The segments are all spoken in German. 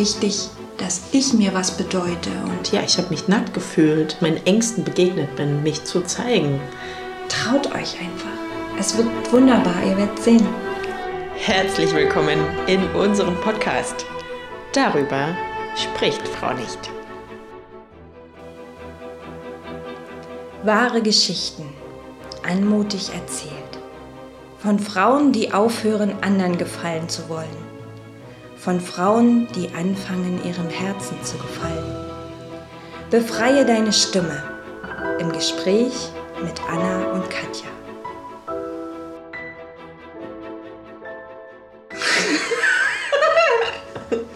wichtig, dass ich mir was bedeute. Und ja, ich habe mich nackt gefühlt, meinen Ängsten begegnet bin, mich zu zeigen. Traut euch einfach. Es wird wunderbar, ihr werdet sehen. Herzlich willkommen in unserem Podcast. Darüber spricht Frau nicht. Wahre Geschichten, anmutig erzählt. Von Frauen, die aufhören, anderen gefallen zu wollen von Frauen, die anfangen, ihrem Herzen zu gefallen. Befreie deine Stimme im Gespräch mit Anna und Katja.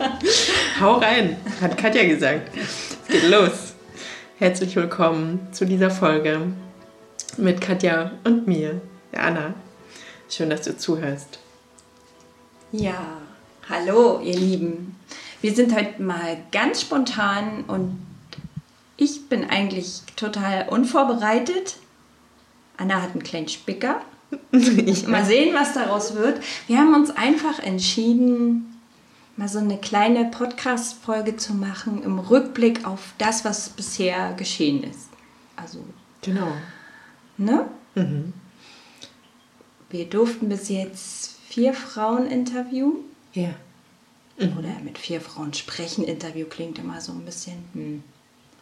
Hau rein, hat Katja gesagt. Es geht los. Herzlich willkommen zu dieser Folge mit Katja und mir, der Anna. Schön, dass du zuhörst. Ja, Hallo, ihr Lieben. Wir sind heute mal ganz spontan und ich bin eigentlich total unvorbereitet. Anna hat einen kleinen Spicker. mal sehen, was daraus wird. Wir haben uns einfach entschieden, mal so eine kleine Podcast-Folge zu machen im Rückblick auf das, was bisher geschehen ist. Also. Genau. Ne? Mhm. Wir durften bis jetzt vier Frauen interviewen. Ja. Mhm. Oder mit vier Frauen sprechen. Interview klingt immer so ein bisschen hm,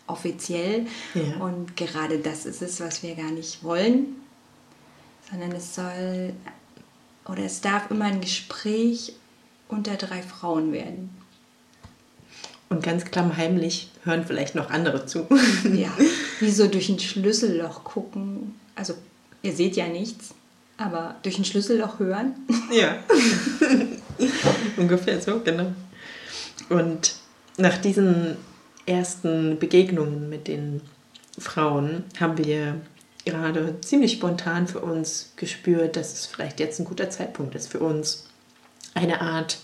offiziell. Ja. Und gerade das ist es, was wir gar nicht wollen. Sondern es soll oder es darf immer ein Gespräch unter drei Frauen werden. Und ganz klammheimlich hören vielleicht noch andere zu. ja, wie so durch ein Schlüsselloch gucken. Also, ihr seht ja nichts, aber durch ein Schlüsselloch hören. Ja. Ungefähr so, genau. Und nach diesen ersten Begegnungen mit den Frauen haben wir gerade ziemlich spontan für uns gespürt, dass es vielleicht jetzt ein guter Zeitpunkt ist für uns, eine Art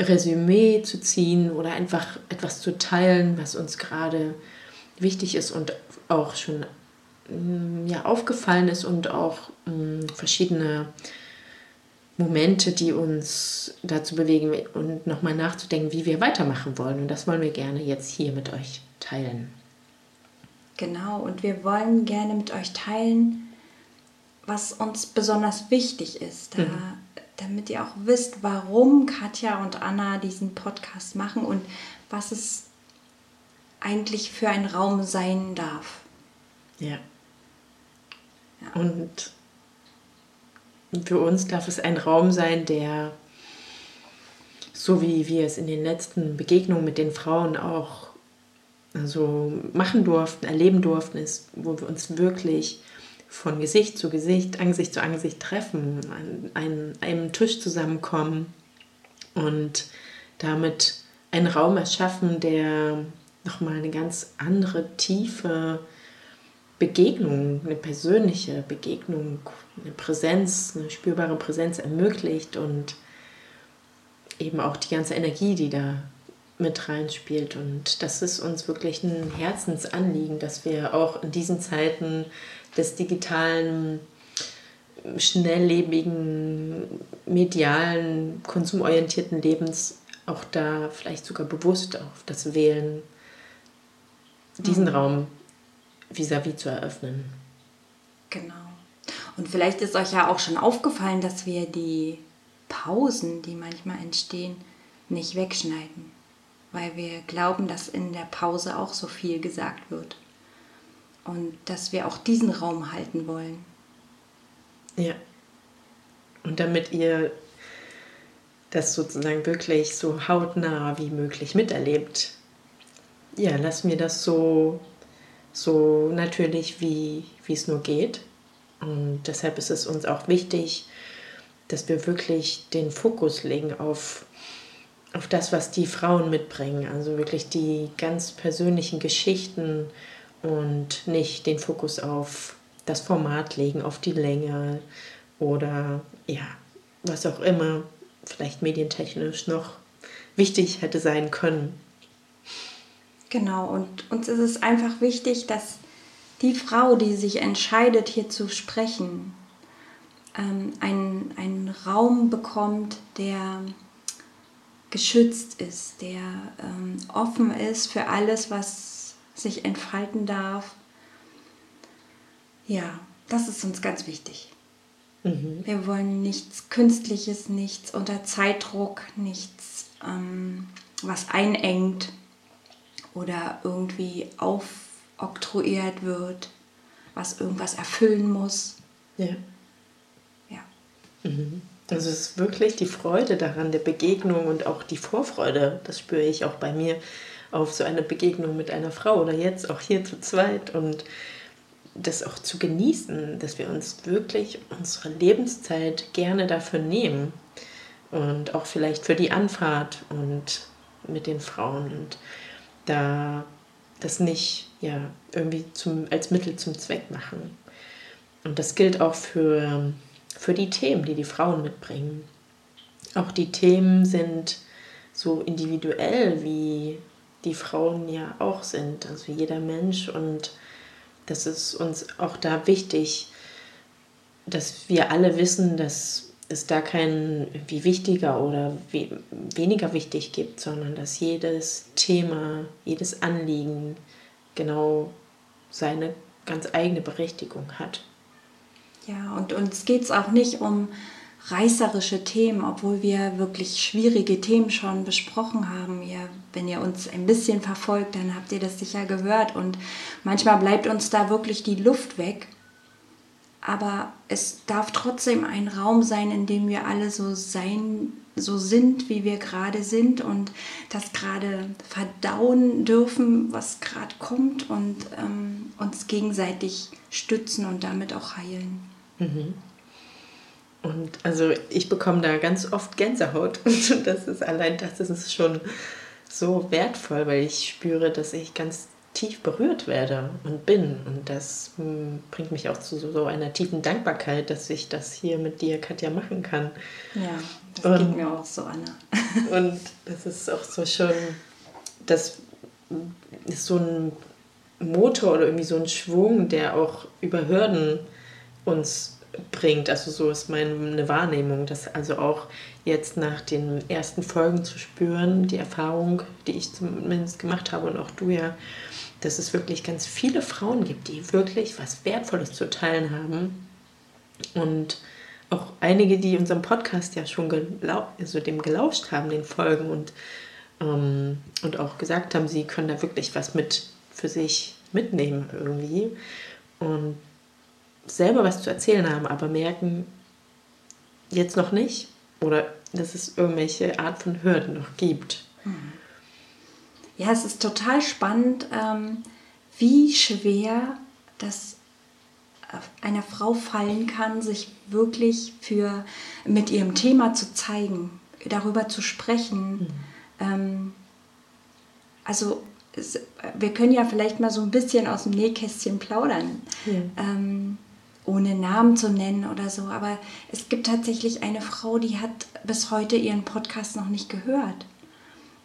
Resümee zu ziehen oder einfach etwas zu teilen, was uns gerade wichtig ist und auch schon mm, ja, aufgefallen ist und auch mh, mm, verschiedene Momente, die uns dazu bewegen und nochmal nachzudenken, wie wir weitermachen wollen. Und das wollen wir gerne jetzt hier mit euch teilen. Genau, und wir wollen gerne mit euch teilen, was uns besonders wichtig ist, da, mhm. damit ihr auch wisst, warum Katja und Anna diesen Podcast machen und was es eigentlich für ein Raum sein darf. Ja. ja. Und für uns darf es ein Raum sein, der, so wie wir es in den letzten Begegnungen mit den Frauen auch also machen durften, erleben durften, ist, wo wir uns wirklich von Gesicht zu Gesicht, Angesicht zu Angesicht treffen, an einem, einem Tisch zusammenkommen und damit einen Raum erschaffen, der nochmal eine ganz andere Tiefe Begegnung, eine persönliche Begegnung, eine Präsenz, eine spürbare Präsenz ermöglicht und eben auch die ganze Energie, die da mit reinspielt. Und das ist uns wirklich ein Herzensanliegen, dass wir auch in diesen Zeiten des digitalen, schnelllebigen, medialen, konsumorientierten Lebens auch da vielleicht sogar bewusst auf das Wählen, diesen mhm. Raum vis-à-vis -vis zu eröffnen. Genau. Und vielleicht ist euch ja auch schon aufgefallen, dass wir die Pausen, die manchmal entstehen, nicht wegschneiden, weil wir glauben, dass in der Pause auch so viel gesagt wird und dass wir auch diesen Raum halten wollen. Ja. Und damit ihr das sozusagen wirklich so hautnah wie möglich miterlebt, ja, lassen wir das so so natürlich, wie, wie es nur geht. Und deshalb ist es uns auch wichtig, dass wir wirklich den Fokus legen auf, auf das, was die Frauen mitbringen. Also wirklich die ganz persönlichen Geschichten und nicht den Fokus auf das Format legen, auf die Länge oder ja, was auch immer vielleicht medientechnisch noch wichtig hätte sein können. Genau, und uns ist es einfach wichtig, dass die Frau, die sich entscheidet, hier zu sprechen, ähm, einen, einen Raum bekommt, der geschützt ist, der ähm, offen ist für alles, was sich entfalten darf. Ja, das ist uns ganz wichtig. Mhm. Wir wollen nichts Künstliches, nichts unter Zeitdruck, nichts, ähm, was einengt oder irgendwie aufoktroyiert wird, was irgendwas erfüllen muss. Ja. Ja. Mhm. Also es ist wirklich die Freude daran, der Begegnung und auch die Vorfreude, das spüre ich auch bei mir, auf so eine Begegnung mit einer Frau oder jetzt auch hier zu zweit und das auch zu genießen, dass wir uns wirklich unsere Lebenszeit gerne dafür nehmen und auch vielleicht für die Anfahrt und mit den Frauen und da das nicht ja irgendwie zum, als Mittel zum Zweck machen. Und das gilt auch für für die Themen, die die Frauen mitbringen. Auch die Themen sind so individuell, wie die Frauen ja auch sind, also jeder Mensch. Und das ist uns auch da wichtig, dass wir alle wissen, dass es da kein wie wichtiger oder wie weniger wichtig gibt, sondern dass jedes Thema, jedes Anliegen genau seine ganz eigene Berechtigung hat. Ja, und uns geht es auch nicht um reißerische Themen, obwohl wir wirklich schwierige Themen schon besprochen haben. Ihr, wenn ihr uns ein bisschen verfolgt, dann habt ihr das sicher gehört. Und manchmal bleibt uns da wirklich die Luft weg. Aber es darf trotzdem ein Raum sein, in dem wir alle so sein, so sind, wie wir gerade sind und das gerade verdauen dürfen, was gerade kommt und ähm, uns gegenseitig stützen und damit auch heilen. Mhm. Und also ich bekomme da ganz oft Gänsehaut und das ist allein das ist schon so wertvoll, weil ich spüre, dass ich ganz tief berührt werde und bin. Und das hm, bringt mich auch zu so einer tiefen Dankbarkeit, dass ich das hier mit dir, Katja, machen kann. Ja, das und, geht mir auch so, Anna. und das ist auch so schön, das ist so ein Motor oder irgendwie so ein Schwung, der auch über Hürden uns bringt. Also so ist meine Wahrnehmung, dass also auch jetzt nach den ersten Folgen zu spüren, die Erfahrung, die ich zumindest gemacht habe und auch du ja, dass es wirklich ganz viele Frauen gibt, die wirklich was Wertvolles zu teilen haben. Und auch einige, die unserem Podcast ja schon gelau also dem gelauscht haben, den Folgen und, ähm, und auch gesagt haben, sie können da wirklich was mit für sich mitnehmen irgendwie. Und selber was zu erzählen haben, aber merken, jetzt noch nicht oder dass es irgendwelche Art von Hürden noch gibt. Ja, es ist total spannend, ähm, wie schwer das einer Frau fallen kann, sich wirklich für mit ihrem Thema zu zeigen, darüber zu sprechen. Mhm. Ähm, also wir können ja vielleicht mal so ein bisschen aus dem Nähkästchen plaudern. Ja. Ähm, ohne Namen zu nennen oder so. Aber es gibt tatsächlich eine Frau, die hat bis heute ihren Podcast noch nicht gehört.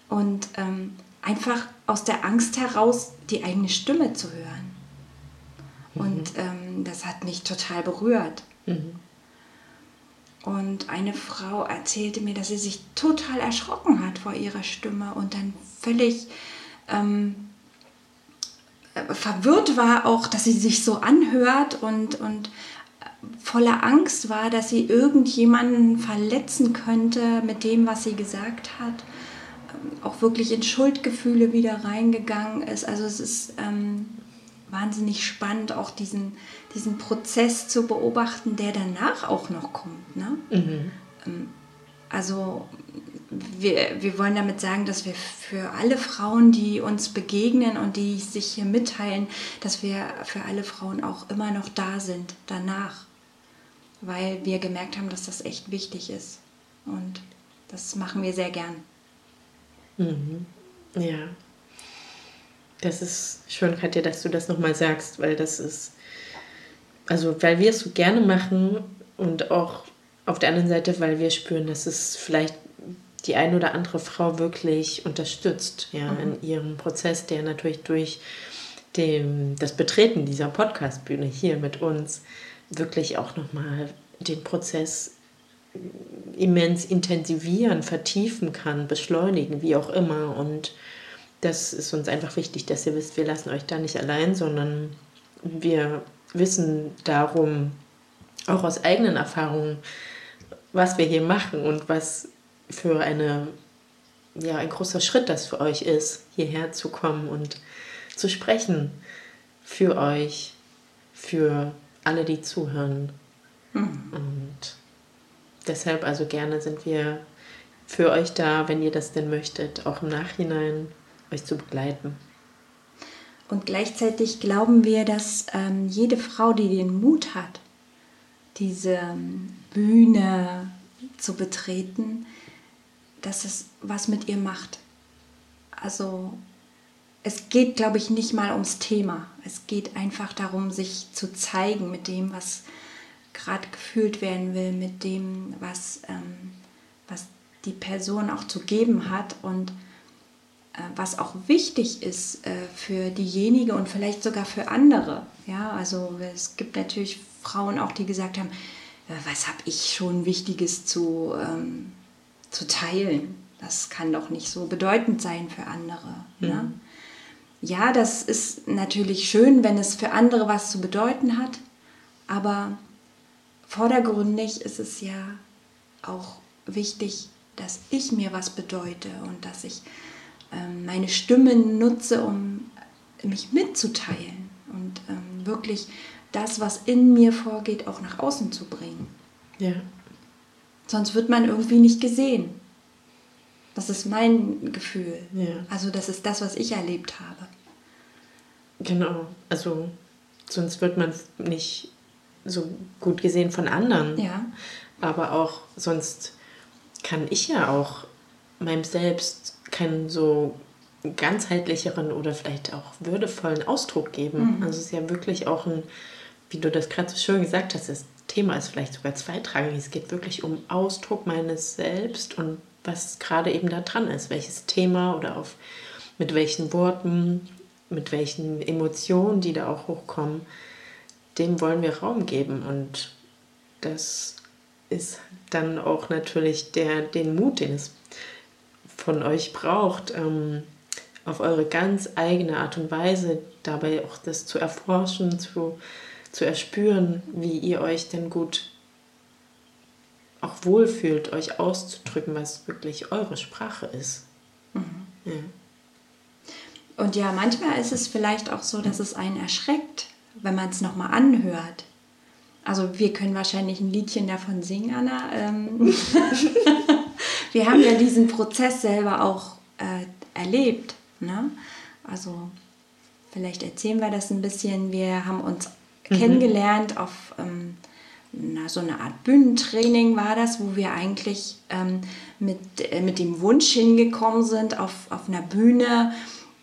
Und ähm, einfach aus der Angst heraus die eigene Stimme zu hören. Mhm. Und ähm, das hat mich total berührt. Mhm. Und eine Frau erzählte mir, dass sie sich total erschrocken hat vor ihrer Stimme und dann völlig ähm, verwirrt war auch, dass sie sich so anhört und, und voller Angst war, dass sie irgendjemanden verletzen könnte mit dem, was sie gesagt hat. Ähm, auch wirklich in Schuldgefühle wieder reingegangen ist. Also es ist ähm, wahnsinnig spannend, auch diesen, diesen Prozess zu beobachten, der danach auch noch kommt. Ne? Mhm. Ähm, also wir, wir wollen damit sagen, dass wir für alle Frauen, die uns begegnen und die sich hier mitteilen, dass wir für alle Frauen auch immer noch da sind danach, weil wir gemerkt haben, dass das echt wichtig ist. Und das machen wir sehr gern. Mhm. Ja. Das ist schön, Katja, dass du das nochmal sagst, weil das ist, also weil wir es so gerne machen und auch auf der anderen Seite, weil wir spüren, dass es vielleicht die eine oder andere Frau wirklich unterstützt, ja, mhm. in ihrem Prozess, der natürlich durch dem, das Betreten dieser Podcastbühne hier mit uns wirklich auch nochmal den Prozess immens intensivieren, vertiefen kann, beschleunigen, wie auch immer. Und das ist uns einfach wichtig, dass ihr wisst, wir lassen euch da nicht allein, sondern wir wissen darum, auch aus eigenen Erfahrungen, was wir hier machen und was für eine, ja, ein großer Schritt das für euch ist, hierher zu kommen und zu sprechen für euch, für alle, die zuhören. Mhm. Und deshalb also gerne sind wir für euch da, wenn ihr das denn möchtet, auch im Nachhinein euch zu begleiten. Und gleichzeitig glauben wir, dass ähm, jede Frau, die den Mut hat, diese ähm, Bühne zu betreten, dass es was mit ihr macht. Also es geht, glaube ich, nicht mal ums Thema. Es geht einfach darum, sich zu zeigen mit dem, was gerade gefühlt werden will, mit dem, was, ähm, was die Person auch zu geben hat und äh, was auch wichtig ist äh, für diejenige und vielleicht sogar für andere. Ja, also es gibt natürlich Frauen auch, die gesagt haben, äh, was habe ich schon Wichtiges zu, ähm, zu teilen? Das kann doch nicht so bedeutend sein für andere. Mhm. Ne? Ja, das ist natürlich schön, wenn es für andere was zu bedeuten hat, aber vordergründig ist es ja auch wichtig, dass ich mir was bedeute und dass ich ähm, meine Stimme nutze, um mich mitzuteilen und ähm, wirklich das, was in mir vorgeht, auch nach außen zu bringen. Ja. Sonst wird man irgendwie nicht gesehen. Das ist mein Gefühl. Ja. Also das ist das, was ich erlebt habe. Genau. Also sonst wird man nicht so gut gesehen von anderen. Ja. Aber auch sonst kann ich ja auch meinem Selbst keinen so ganzheitlicheren oder vielleicht auch würdevollen Ausdruck geben. Mhm. Also es ist ja wirklich auch ein wie du das gerade so schön gesagt hast, das Thema ist vielleicht sogar zweitrangig. Es geht wirklich um Ausdruck meines Selbst und was gerade eben da dran ist, welches Thema oder auf mit welchen Worten, mit welchen Emotionen, die da auch hochkommen, dem wollen wir Raum geben und das ist dann auch natürlich der, den Mut, den es von euch braucht, ähm, auf eure ganz eigene Art und Weise dabei auch das zu erforschen, zu zu erspüren, wie ihr euch denn gut auch wohlfühlt, euch auszudrücken, was wirklich eure Sprache ist. Mhm. Ja. Und ja, manchmal ist es vielleicht auch so, dass es einen erschreckt, wenn man es nochmal anhört. Also wir können wahrscheinlich ein Liedchen davon singen, Anna. Ähm wir haben ja diesen Prozess selber auch äh, erlebt. Ne? Also vielleicht erzählen wir das ein bisschen. Wir haben uns mhm. kennengelernt auf ähm, na, so eine Art Bühnentraining war das, wo wir eigentlich ähm, mit, äh, mit dem Wunsch hingekommen sind, auf, auf einer Bühne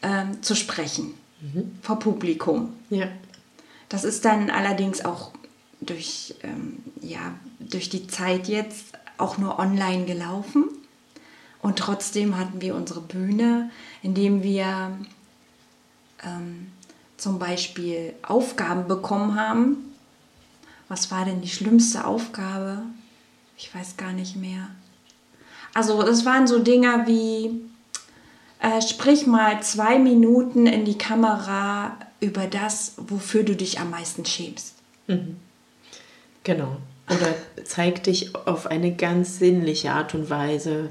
ähm, zu sprechen mhm. vor Publikum. Ja. Das ist dann allerdings auch durch, ähm, ja, durch die Zeit jetzt auch nur online gelaufen. Und trotzdem hatten wir unsere Bühne, indem wir ähm, zum Beispiel Aufgaben bekommen haben. Was war denn die schlimmste Aufgabe? Ich weiß gar nicht mehr. Also das waren so Dinger wie, äh, sprich mal zwei Minuten in die Kamera über das, wofür du dich am meisten schämst. Mhm. Genau. Oder zeig dich auf eine ganz sinnliche Art und Weise,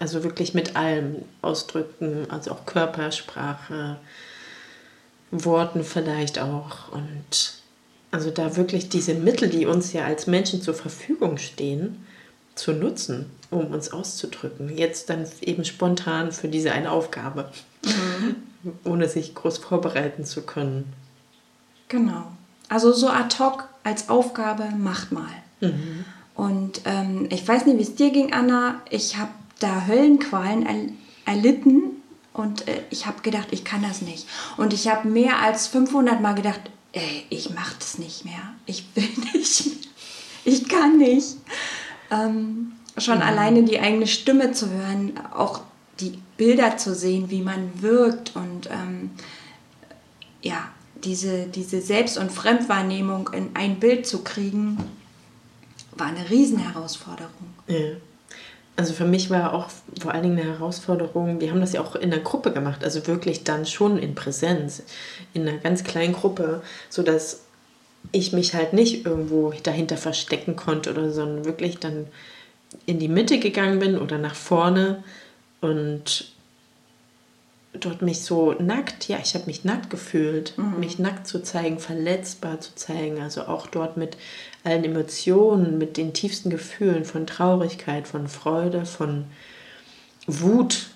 also wirklich mit allem ausdrücken, also auch Körpersprache, Worten vielleicht auch. Und also da wirklich diese Mittel, die uns ja als Menschen zur Verfügung stehen, zu nutzen, um uns auszudrücken. Jetzt dann eben spontan für diese eine Aufgabe, mhm. ohne sich groß vorbereiten zu können. Genau. Also so ad hoc als Aufgabe macht mal. Mhm. Und ähm, ich weiß nicht, wie es dir ging, Anna. Ich habe da Höllenqualen er erlitten, und äh, ich habe gedacht, ich kann das nicht. Und ich habe mehr als 500 Mal gedacht, ey, ich mache das nicht mehr. Ich will nicht mehr. Ich kann nicht. Ähm, schon mhm. alleine die eigene Stimme zu hören, auch die Bilder zu sehen, wie man wirkt und ähm, ja, diese, diese Selbst- und Fremdwahrnehmung in ein Bild zu kriegen, war eine Riesenherausforderung. Ja. Also für mich war auch vor allen Dingen eine Herausforderung, wir haben das ja auch in der Gruppe gemacht, also wirklich dann schon in Präsenz, in einer ganz kleinen Gruppe, sodass ich mich halt nicht irgendwo dahinter verstecken konnte oder so, sondern wirklich dann in die Mitte gegangen bin oder nach vorne und dort mich so nackt, ja, ich habe mich nackt gefühlt, mhm. mich nackt zu zeigen, verletzbar zu zeigen, also auch dort mit allen Emotionen, mit den tiefsten Gefühlen von Traurigkeit, von Freude, von Wut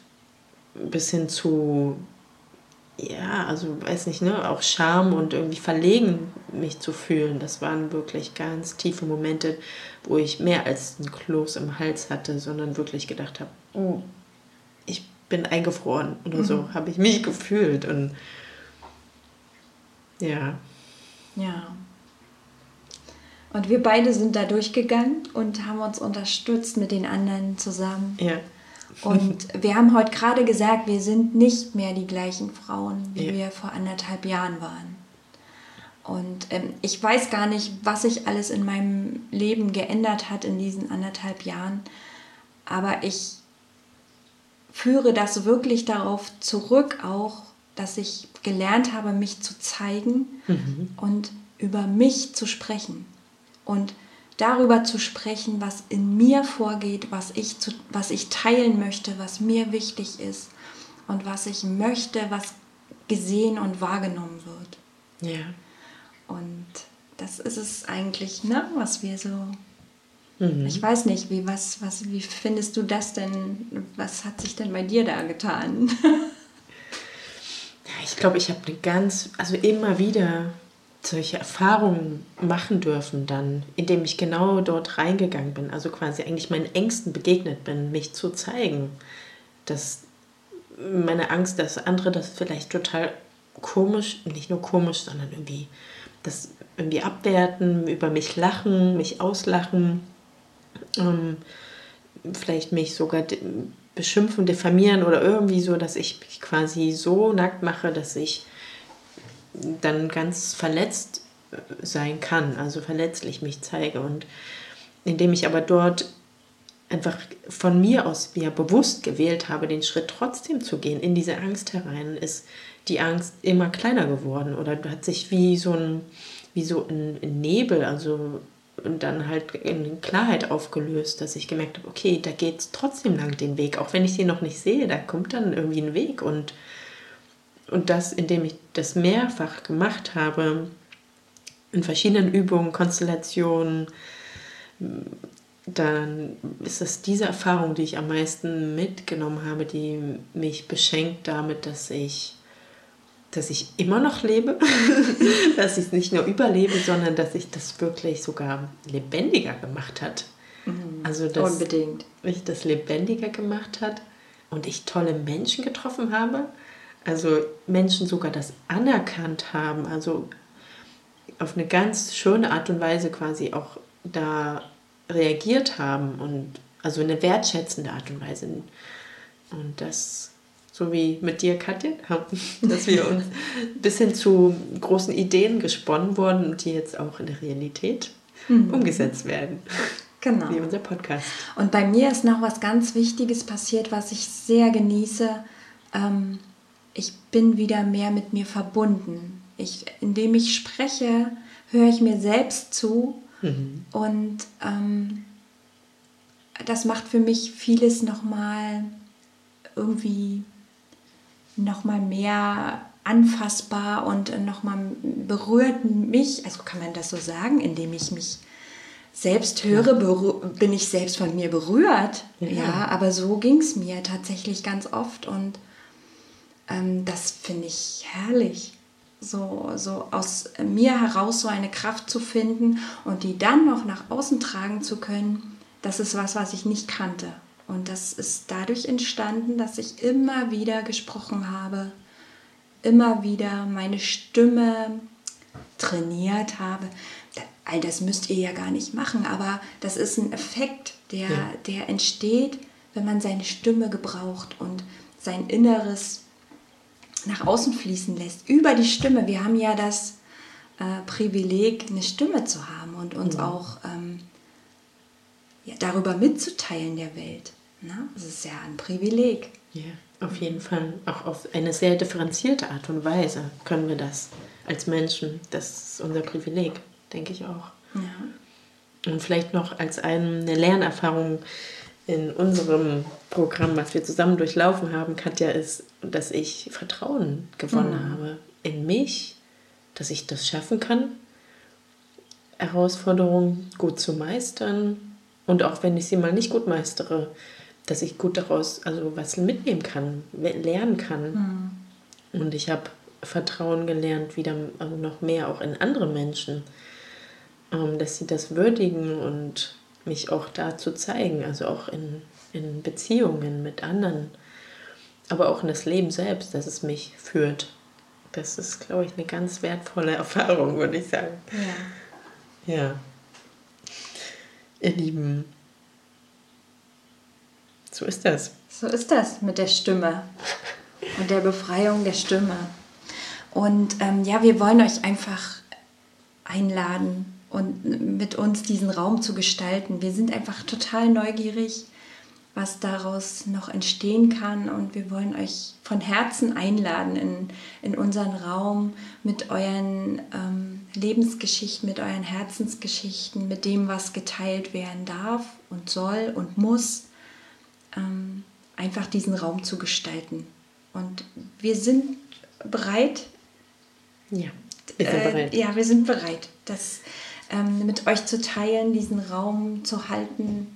bis hin zu, ja, also weiß nicht, ne, auch Scham und irgendwie verlegen mich zu fühlen. Das waren wirklich ganz tiefe Momente, wo ich mehr als ein Kloß im Hals hatte, sondern wirklich gedacht habe, oh, ich bin eingefroren oder so, mhm. habe ich mich gefühlt und ja. Ja. Und wir beide sind da durchgegangen und haben uns unterstützt mit den anderen zusammen. Ja. Und wir haben heute gerade gesagt, wir sind nicht mehr die gleichen Frauen, wie ja. wir vor anderthalb Jahren waren. Und ähm, ich weiß gar nicht, was sich alles in meinem Leben geändert hat in diesen anderthalb Jahren. Aber ich führe das wirklich darauf zurück, auch, dass ich gelernt habe, mich zu zeigen mhm. und über mich zu sprechen. Und darüber zu sprechen, was in mir vorgeht, was ich, zu, was ich teilen möchte, was mir wichtig ist und was ich möchte, was gesehen und wahrgenommen wird. Ja. Und das ist es eigentlich, ne, was wir so Mhm. Ich weiß nicht, wie, was, was, wie findest du das denn? Was hat sich denn bei dir da getan? ich glaube, ich habe eine ganz, also immer wieder solche Erfahrungen machen dürfen dann, indem ich genau dort reingegangen bin, also quasi eigentlich meinen Ängsten begegnet bin, mich zu zeigen, dass meine Angst, dass andere das vielleicht total komisch, nicht nur komisch, sondern irgendwie das irgendwie abwerten, über mich lachen, mich auslachen ähm, vielleicht mich sogar beschimpfen, diffamieren oder irgendwie so, dass ich mich quasi so nackt mache, dass ich dann ganz verletzt äh, sein kann, also verletzlich mich zeige. Und indem ich aber dort einfach von mir aus wieder bewusst gewählt habe, den Schritt trotzdem zu gehen, in diese Angst herein, ist die Angst immer kleiner geworden oder hat sich wie so ein, wie so ein Nebel, also und dann halt in Klarheit aufgelöst, dass ich gemerkt habe, okay, da geht es trotzdem lang den Weg, auch wenn ich den noch nicht sehe, da kommt dann irgendwie ein Weg und, und das, indem ich das mehrfach gemacht habe, in verschiedenen Übungen, Konstellationen, dann ist es diese Erfahrung, die ich am meisten mitgenommen habe, die mich beschenkt damit, dass ich dass ich immer noch lebe, dass ich es nicht nur überlebe, sondern dass sich das wirklich sogar lebendiger gemacht hat. Mhm. Also dass Unbedingt. mich das lebendiger gemacht hat und ich tolle Menschen getroffen habe. Also Menschen sogar das anerkannt haben, also auf eine ganz schöne Art und Weise quasi auch da reagiert haben und also eine wertschätzende Art und Weise. Und das so wie mit dir, Katja, dass wir uns bis hin zu großen Ideen gesponnen wurden und die jetzt auch in der Realität mhm. umgesetzt werden. Genau. Wie unser Podcast. Und bei mir ist noch was ganz Wichtiges passiert, was ich sehr genieße. Ähm, ich bin wieder mehr mit mir verbunden. Ich, indem ich spreche, höre ich mir selbst zu mhm. und ähm, das macht für mich vieles nochmal irgendwie nochmal mehr anfassbar und nochmal berührt mich, also kann man das so sagen, indem ich mich selbst höre, bin ich selbst von mir berührt. Ja, ja aber so ging es mir tatsächlich ganz oft und ähm, das finde ich herrlich. So, so aus mir heraus so eine Kraft zu finden und die dann noch nach außen tragen zu können, das ist was, was ich nicht kannte. Und das ist dadurch entstanden, dass ich immer wieder gesprochen habe, immer wieder meine Stimme trainiert habe. All das müsst ihr ja gar nicht machen, aber das ist ein Effekt, der, ja. der entsteht, wenn man seine Stimme gebraucht und sein Inneres nach außen fließen lässt. Über die Stimme. Wir haben ja das äh, Privileg, eine Stimme zu haben und uns ja. auch ähm, ja, darüber mitzuteilen der Welt. Ne? Das ist ja ein Privileg. Ja, auf jeden Fall. Auch auf eine sehr differenzierte Art und Weise können wir das als Menschen. Das ist unser Privileg, denke ich auch. Ja. Und vielleicht noch als eine Lernerfahrung in unserem Programm, was wir zusammen durchlaufen haben, Katja, ist, dass ich Vertrauen gewonnen mhm. habe in mich, dass ich das schaffen kann, Herausforderungen gut zu meistern und auch wenn ich sie mal nicht gut meistere, dass ich gut daraus also was mitnehmen kann, lernen kann. Mhm. Und ich habe Vertrauen gelernt, wieder also noch mehr auch in andere Menschen, ähm, dass sie das würdigen und mich auch dazu zeigen, also auch in, in Beziehungen mit anderen, aber auch in das Leben selbst, dass es mich führt. Das ist, glaube ich, eine ganz wertvolle Erfahrung, würde ich sagen. Ja. Ja. Ihr Lieben, so ist das. So ist das mit der Stimme und der Befreiung der Stimme. Und ähm, ja, wir wollen euch einfach einladen und mit uns diesen Raum zu gestalten. Wir sind einfach total neugierig, was daraus noch entstehen kann. Und wir wollen euch von Herzen einladen in, in unseren Raum mit euren ähm, Lebensgeschichten, mit euren Herzensgeschichten, mit dem, was geteilt werden darf und soll und muss ähm, einfach diesen Raum zu gestalten. Und wir sind bereit. Ja, wir sind bereit. Äh, ja, wir sind bereit, das ähm, mit euch zu teilen, diesen Raum zu halten,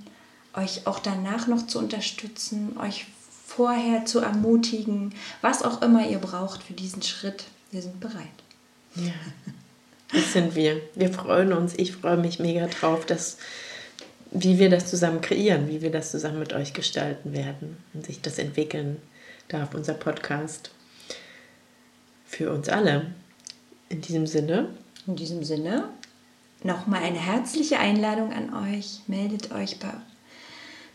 euch auch danach noch zu unterstützen, euch vorher zu ermutigen, was auch immer ihr braucht für diesen Schritt. Wir sind bereit. Ja, das sind wir. Wir freuen uns. Ich freue mich mega drauf, dass wie wir das zusammen kreieren, wie wir das zusammen mit euch gestalten werden und sich das entwickeln darf, unser Podcast. Für uns alle. In diesem Sinne. In diesem Sinne nochmal eine herzliche Einladung an euch. Meldet euch bei,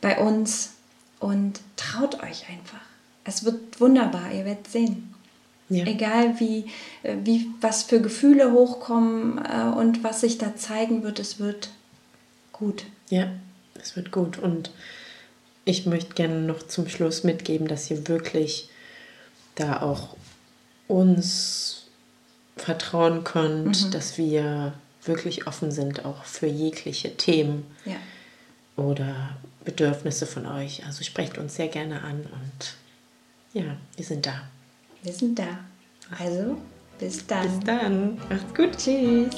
bei uns und traut euch einfach. Es wird wunderbar, ihr werdet sehen. Ja. Egal wie, wie, was für Gefühle hochkommen äh, und was sich da zeigen wird, es wird gut. Ja, es wird gut. Und ich möchte gerne noch zum Schluss mitgeben, dass ihr wirklich da auch uns vertrauen könnt, mhm. dass wir wirklich offen sind, auch für jegliche Themen ja. oder Bedürfnisse von euch. Also sprecht uns sehr gerne an und ja, wir sind da. Wir sind da. Also, bis dann. Bis dann. Macht's gut. Tschüss.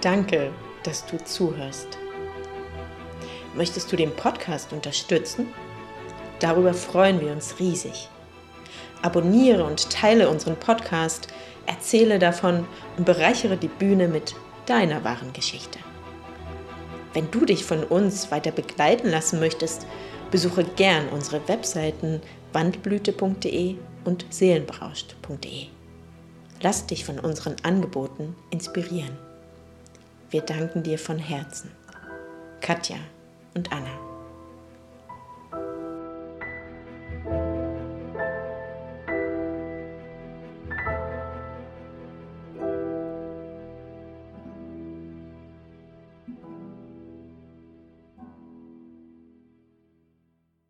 Danke, dass du zuhörst. Möchtest du den Podcast unterstützen? Darüber freuen wir uns riesig. Abonniere und teile unseren Podcast, erzähle davon und bereichere die Bühne mit deiner wahren Geschichte. Wenn du dich von uns weiter begleiten lassen möchtest, besuche gern unsere Webseiten wandblüte.de und seelenberauscht.de. Lass dich von unseren Angeboten inspirieren. Wir danken dir von Herzen. Katja und Anna.